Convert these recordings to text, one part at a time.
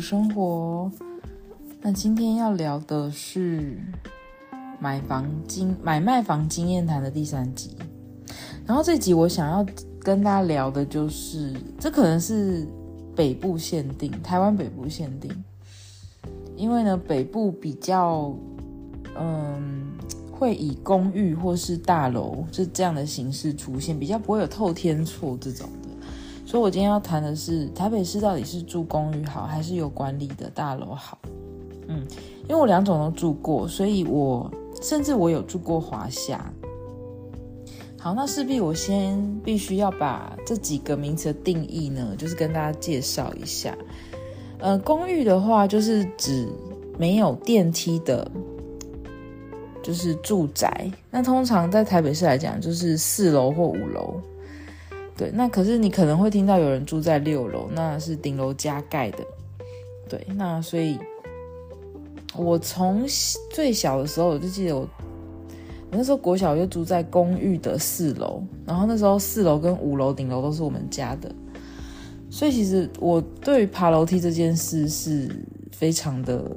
生活。那今天要聊的是买房经买卖房经验谈的第三集。然后这集我想要跟大家聊的就是，这可能是北部限定，台湾北部限定，因为呢北部比较嗯会以公寓或是大楼就这样的形式出现，比较不会有透天厝这种。所以，我今天要谈的是台北市到底是住公寓好，还是有管理的大楼好？嗯，因为我两种都住过，所以我甚至我有住过华厦。好，那势必我先必须要把这几个名词的定义呢，就是跟大家介绍一下。呃，公寓的话，就是指没有电梯的，就是住宅。那通常在台北市来讲，就是四楼或五楼。对，那可是你可能会听到有人住在六楼，那是顶楼加盖的。对，那所以，我从最小的时候我就记得我，我那时候国小就住在公寓的四楼，然后那时候四楼跟五楼顶楼都是我们家的，所以其实我对于爬楼梯这件事是非常的，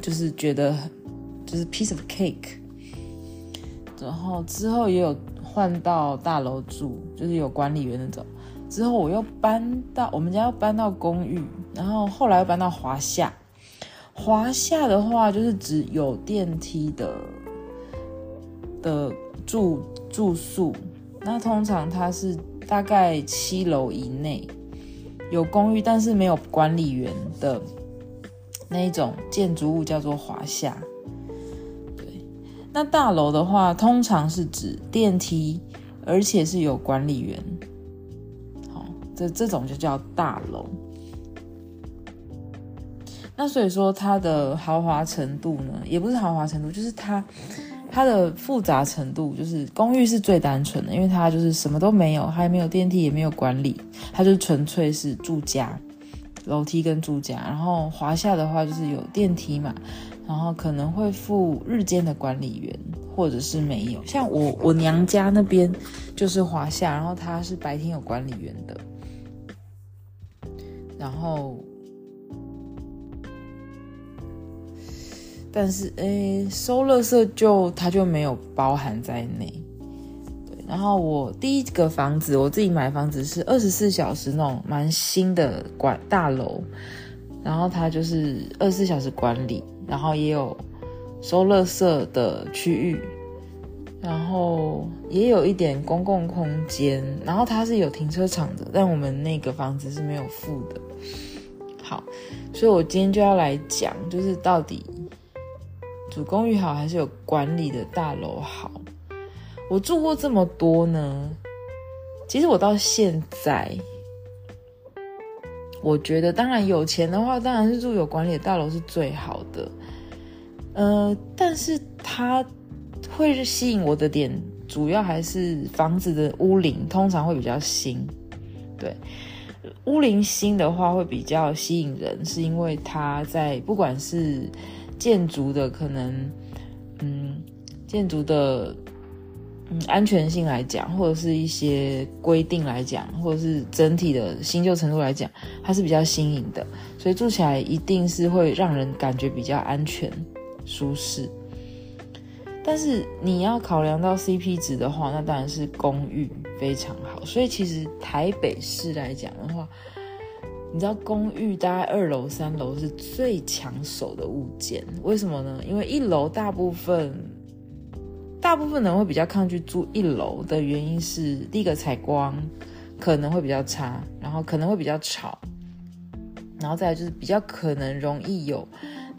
就是觉得就是 piece of cake，然后之后也有。换到大楼住，就是有管理员那种。之后我又搬到我们家，又搬到公寓，然后后来又搬到华夏。华夏的话，就是指有电梯的的住住宿。那通常它是大概七楼以内有公寓，但是没有管理员的那一种建筑物，叫做华夏。那大楼的话，通常是指电梯，而且是有管理员。好，这这种就叫大楼。那所以说，它的豪华程度呢，也不是豪华程度，就是它它的复杂程度，就是公寓是最单纯的，因为它就是什么都没有，还没有电梯，也没有管理，它就纯粹是住家，楼梯跟住家。然后华夏的话，就是有电梯嘛。然后可能会附日间的管理员，或者是没有。像我我娘家那边就是华夏，然后他是白天有管理员的。然后，但是诶，收垃圾就他就没有包含在内。然后我第一个房子，我自己买房子是二十四小时那种蛮新的管大楼，然后它就是二十四小时管理。然后也有收垃圾的区域，然后也有一点公共空间，然后它是有停车场的，但我们那个房子是没有付的。好，所以我今天就要来讲，就是到底主公寓好还是有管理的大楼好？我住过这么多呢，其实我到现在。我觉得，当然有钱的话，当然是住有管理的大楼是最好的。呃，但是它会吸引我的点，主要还是房子的屋龄通常会比较新。对，屋龄新的话会比较吸引人，是因为它在不管是建筑的可能，嗯，建筑的。安全性来讲，或者是一些规定来讲，或者是整体的新旧程度来讲，它是比较新颖的，所以住起来一定是会让人感觉比较安全、舒适。但是你要考量到 CP 值的话，那当然是公寓非常好。所以其实台北市来讲的话，你知道公寓大概二楼、三楼是最抢手的物件，为什么呢？因为一楼大部分。大部分人会比较抗拒住一楼的原因是，第一个采光可能会比较差，然后可能会比较吵，然后再来就是比较可能容易有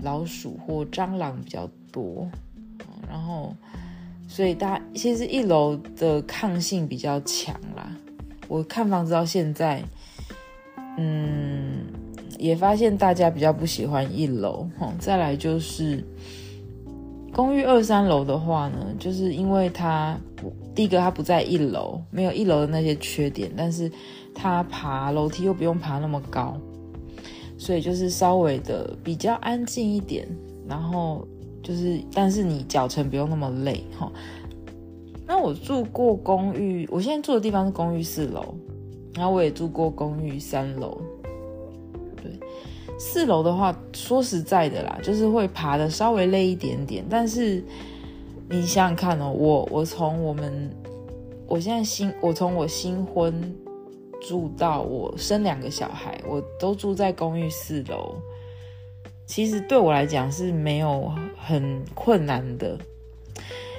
老鼠或蟑螂比较多，然后所以大家其实一楼的抗性比较强啦。我看房子到现在，嗯，也发现大家比较不喜欢一楼。再来就是。公寓二三楼的话呢，就是因为它第一个它不在一楼，没有一楼的那些缺点，但是它爬楼梯又不用爬那么高，所以就是稍微的比较安静一点。然后就是，但是你脚程不用那么累哈。那我住过公寓，我现在住的地方是公寓四楼，然后我也住过公寓三楼。对，四楼的话，说实在的啦，就是会爬的稍微累一点点。但是你想想看哦，我我从我们我现在新我从我新婚住到我生两个小孩，我都住在公寓四楼。其实对我来讲是没有很困难的。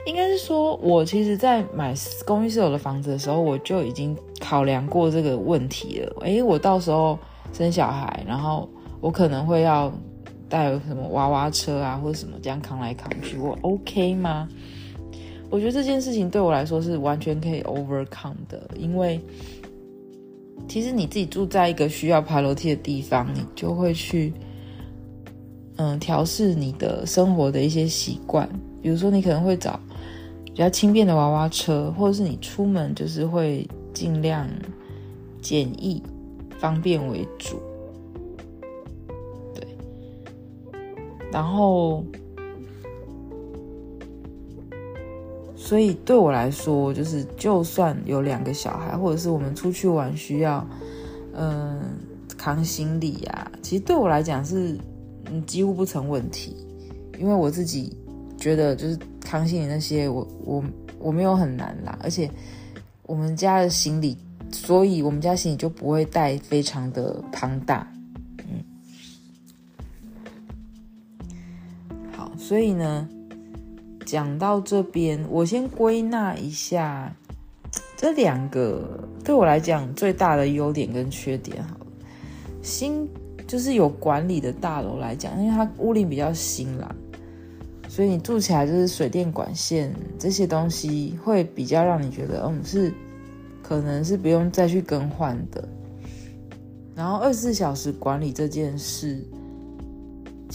应该是说，我其实，在买公寓四楼的房子的时候，我就已经考量过这个问题了。诶，我到时候生小孩，然后。我可能会要带什么娃娃车啊，或者什么这样扛来扛去，我 OK 吗？我觉得这件事情对我来说是完全可以 overcome 的，因为其实你自己住在一个需要爬楼梯的地方，你就会去嗯调试你的生活的一些习惯，比如说你可能会找比较轻便的娃娃车，或者是你出门就是会尽量简易方便为主。然后，所以对我来说，就是就算有两个小孩，或者是我们出去玩需要，嗯，扛行李啊，其实对我来讲是，嗯，几乎不成问题。因为我自己觉得，就是扛行李那些，我我我没有很难啦。而且我们家的行李，所以我们家行李就不会带非常的庞大。所以呢，讲到这边，我先归纳一下这两个对我来讲最大的优点跟缺点。好了，新就是有管理的大楼来讲，因为它屋龄比较新啦，所以你住起来就是水电管线这些东西会比较让你觉得，嗯，是可能是不用再去更换的。然后二十四小时管理这件事。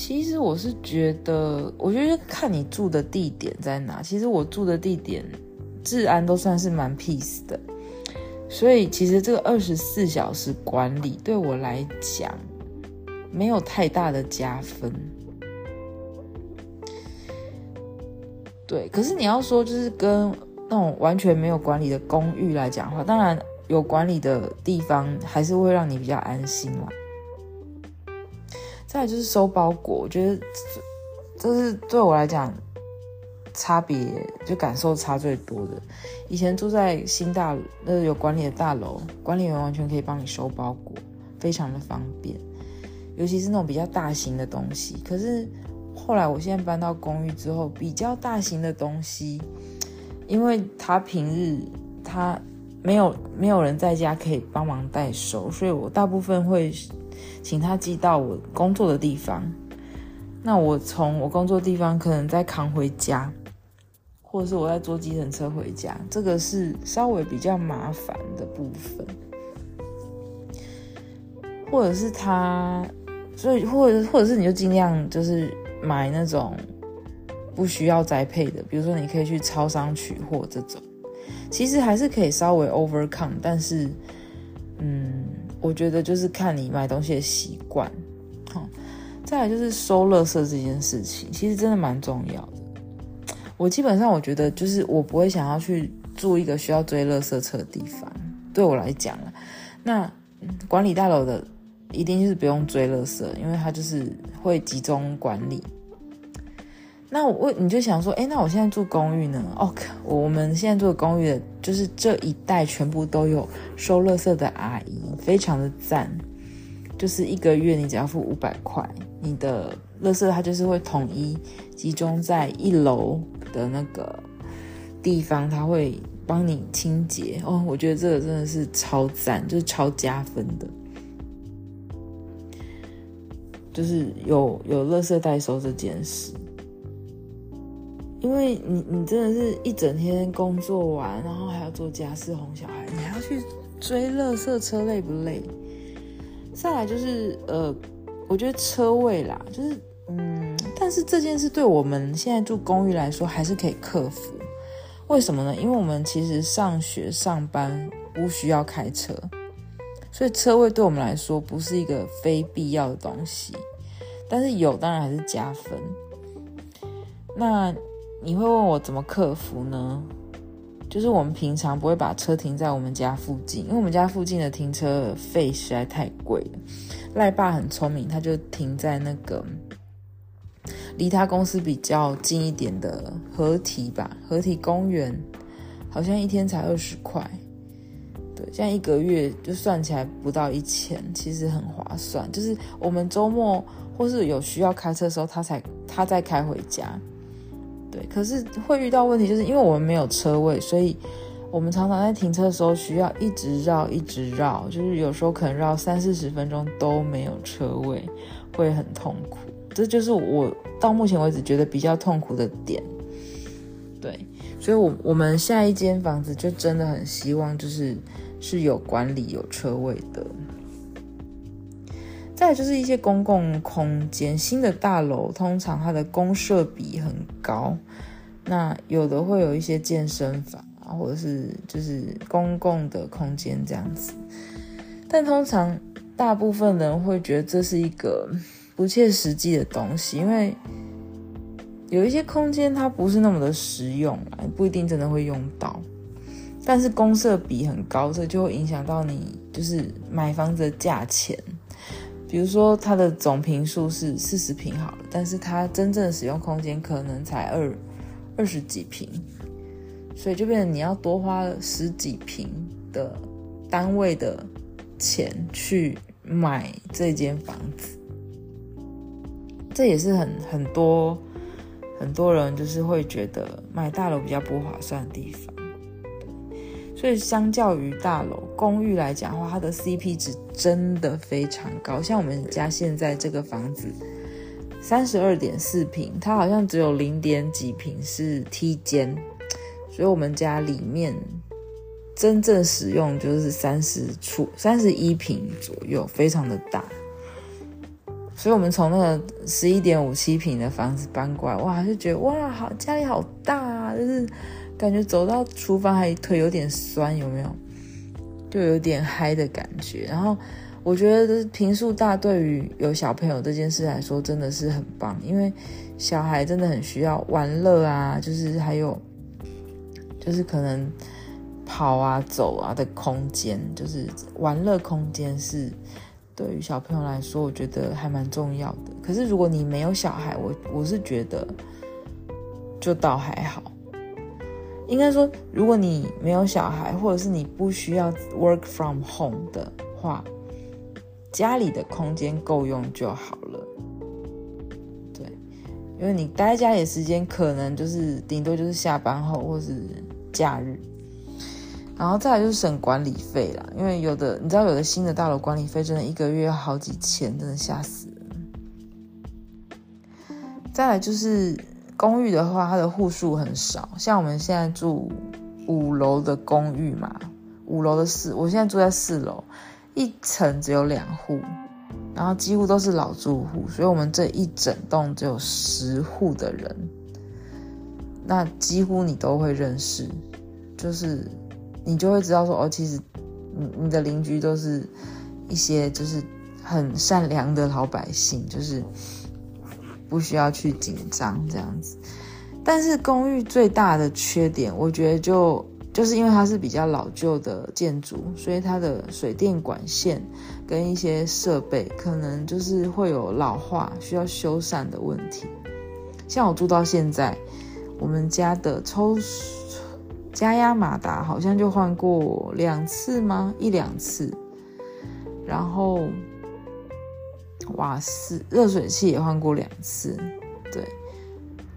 其实我是觉得，我觉得看你住的地点在哪。其实我住的地点，治安都算是蛮 peace 的，所以其实这个二十四小时管理对我来讲没有太大的加分。对，可是你要说就是跟那种完全没有管理的公寓来讲的话，当然有管理的地方还是会让你比较安心嘛。再就是收包裹，我觉得这是对我来讲差别就感受差最多的。以前住在新大那有管理的大楼，管理员完全可以帮你收包裹，非常的方便，尤其是那种比较大型的东西。可是后来我现在搬到公寓之后，比较大型的东西，因为他平日他没有没有人在家可以帮忙代收，所以我大部分会。请他寄到我工作的地方，那我从我工作地方可能再扛回家，或者是我在坐计程车回家，这个是稍微比较麻烦的部分。或者是他，所以或者或者是你就尽量就是买那种不需要宅配的，比如说你可以去超商取货这种，其实还是可以稍微 overcome，但是嗯。我觉得就是看你买东西的习惯，好，再来就是收垃圾这件事情，其实真的蛮重要的。我基本上我觉得就是我不会想要去住一个需要追垃圾车的地方，对我来讲了。那管理大楼的一定就是不用追垃圾，因为它就是会集中管理。那我你就想说，哎，那我现在住公寓呢？哦，我们现在住公寓的，就是这一带全部都有收垃圾的阿姨，非常的赞。就是一个月你只要付五百块，你的垃圾它就是会统一集中在一楼的那个地方，它会帮你清洁。哦，我觉得这个真的是超赞，就是超加分的，就是有有垃圾代收这件事。因为你，你真的是一整天工作完，然后还要做家事、哄小孩，你还要去追垃圾车，累不累？再来就是，呃，我觉得车位啦，就是，嗯，但是这件事对我们现在住公寓来说还是可以克服。为什么呢？因为我们其实上学、上班不需要开车，所以车位对我们来说不是一个非必要的东西。但是有，当然还是加分。那。你会问我怎么克服呢？就是我们平常不会把车停在我们家附近，因为我们家附近的停车费实在太贵了。赖爸很聪明，他就停在那个离他公司比较近一点的河堤吧，河堤公园，好像一天才二十块。对，这样一个月就算起来不到一千，其实很划算。就是我们周末或是有需要开车的时候，他才他再开回家。对，可是会遇到问题，就是因为我们没有车位，所以我们常常在停车的时候需要一直绕，一直绕，就是有时候可能绕三四十分钟都没有车位，会很痛苦。这就是我到目前为止觉得比较痛苦的点。对，所以我我们下一间房子就真的很希望就是是有管理、有车位的。再就是一些公共空间，新的大楼通常它的公设比很高，那有的会有一些健身房啊，或者是就是公共的空间这样子，但通常大部分人会觉得这是一个不切实际的东西，因为有一些空间它不是那么的实用，不一定真的会用到，但是公设比很高，这就会影响到你就是买房子的价钱。比如说，它的总坪数是四十坪好了，但是它真正使用空间可能才二二十几坪，所以就变成你要多花十几坪的单位的钱去买这间房子，这也是很很多很多人就是会觉得买大楼比较不划算的地方。所以，相较于大楼公寓来讲的话，它的 CP 值真的非常高。像我们家现在这个房子，三十二点四平，它好像只有零点几平是梯间，所以我们家里面真正使用就是三十处三十一平左右，非常的大。所以我们从那个十一点五七平的房子搬过来，哇，就觉得哇，好家里好大啊，就是。感觉走到厨房还腿有点酸，有没有？就有点嗨的感觉。然后我觉得平数大对于有小朋友这件事来说真的是很棒，因为小孩真的很需要玩乐啊，就是还有就是可能跑啊走啊的空间，就是玩乐空间是对于小朋友来说，我觉得还蛮重要的。可是如果你没有小孩，我我是觉得就倒还好。应该说，如果你没有小孩，或者是你不需要 work from home 的话，家里的空间够用就好了。对，因为你待在家里的时间可能就是顶多就是下班后或是假日，然后再来就是省管理费啦。因为有的你知道，有的新的大楼管理费真的一个月要好几千，真的吓死人。再来就是。公寓的话，它的户数很少，像我们现在住五楼的公寓嘛，五楼的四，我现在住在四楼，一层只有两户，然后几乎都是老住户，所以我们这一整栋只有十户的人，那几乎你都会认识，就是你就会知道说，哦，其实你你的邻居都是一些就是很善良的老百姓，就是。不需要去紧张这样子，但是公寓最大的缺点，我觉得就就是因为它是比较老旧的建筑，所以它的水电管线跟一些设备可能就是会有老化需要修缮的问题。像我住到现在，我们家的抽加压马达好像就换过两次吗？一两次，然后。瓦斯热水器也换过两次，对，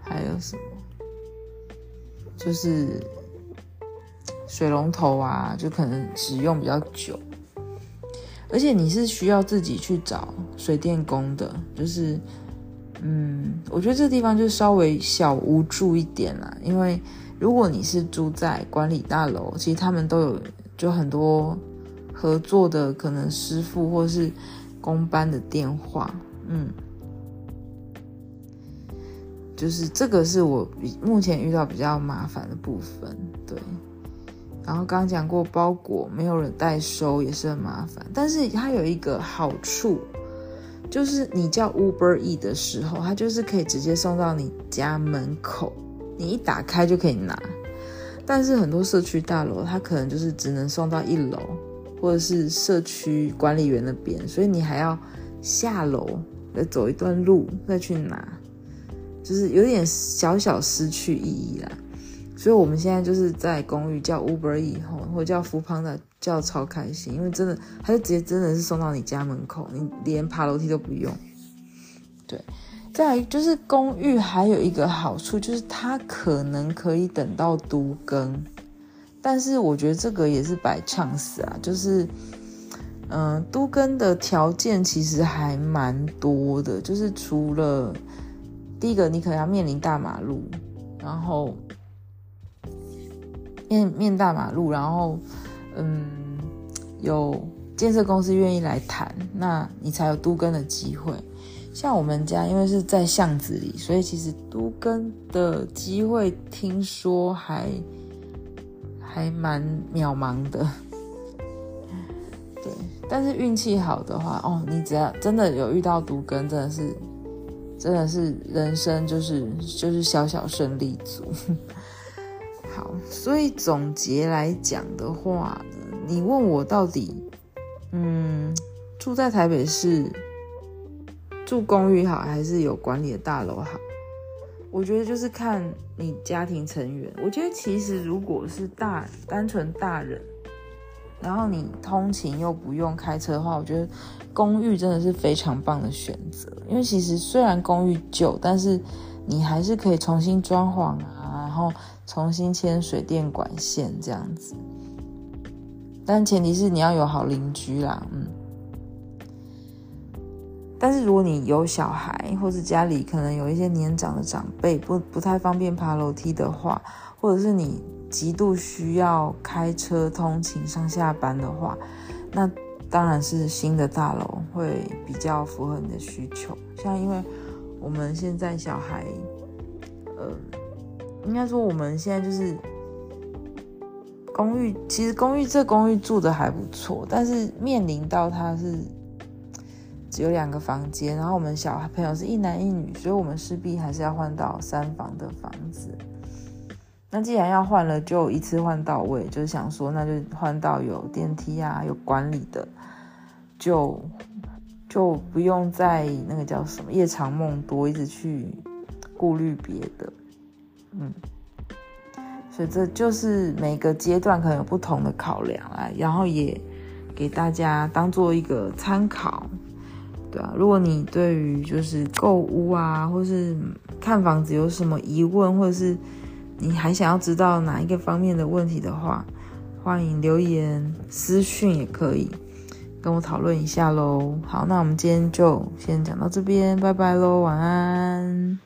还有什么？就是水龙头啊，就可能使用比较久，而且你是需要自己去找水电工的，就是，嗯，我觉得这地方就稍微小无助一点啦，因为如果你是住在管理大楼，其实他们都有就很多合作的可能师傅或是。工班的电话，嗯，就是这个是我目前遇到比较麻烦的部分，对。然后刚刚讲过包裹没有人代收也是很麻烦，但是它有一个好处，就是你叫 Uber E 的时候，它就是可以直接送到你家门口，你一打开就可以拿。但是很多社区大楼，它可能就是只能送到一楼，或者是社区管理员那边，所以你还要下楼再走一段路再去拿，就是有点小小失去意义啦。所以我们现在就是在公寓叫 Uber 以后，或者叫 Foodpanda 叫超开心，因为真的，他就直接真的是送到你家门口，你连爬楼梯都不用。对，再来就是公寓还有一个好处，就是它可能可以等到都更，但是我觉得这个也是 by chance 啊，就是，嗯、都更的条件其实还蛮多的，就是除了第一个，你可能要面临大马路，然后。面面大马路，然后，嗯，有建设公司愿意来谈，那你才有都更的机会。像我们家，因为是在巷子里，所以其实都更的机会听说还还蛮渺茫的。对，但是运气好的话，哦，你只要真的有遇到都更，真的是真的是人生就是就是小小胜利组。好，所以总结来讲的话呢，你问我到底，嗯，住在台北市住公寓好，还是有管理的大楼好？我觉得就是看你家庭成员。我觉得其实如果是大单纯大人，然后你通勤又不用开车的话，我觉得公寓真的是非常棒的选择。因为其实虽然公寓旧，但是你还是可以重新装潢啊，然后。重新牵水电管线这样子，但前提是你要有好邻居啦，嗯。但是如果你有小孩，或是家里可能有一些年长的长辈，不不太方便爬楼梯的话，或者是你极度需要开车通勤上下班的话，那当然是新的大楼会比较符合你的需求。像因为我们现在小孩，呃。应该说，我们现在就是公寓。其实公寓这公寓住的还不错，但是面临到它是只有两个房间，然后我们小朋友是一男一女，所以我们势必还是要换到三房的房子。那既然要换了，就一次换到位，就是想说，那就换到有电梯啊、有管理的，就就不用再那个叫什么夜长梦多，一直去顾虑别的。嗯，所以这就是每个阶段可能有不同的考量啊，然后也给大家当做一个参考，对啊。如果你对于就是购物啊，或是看房子有什么疑问，或者是你还想要知道哪一个方面的问题的话，欢迎留言私讯也可以跟我讨论一下喽。好，那我们今天就先讲到这边，拜拜喽，晚安。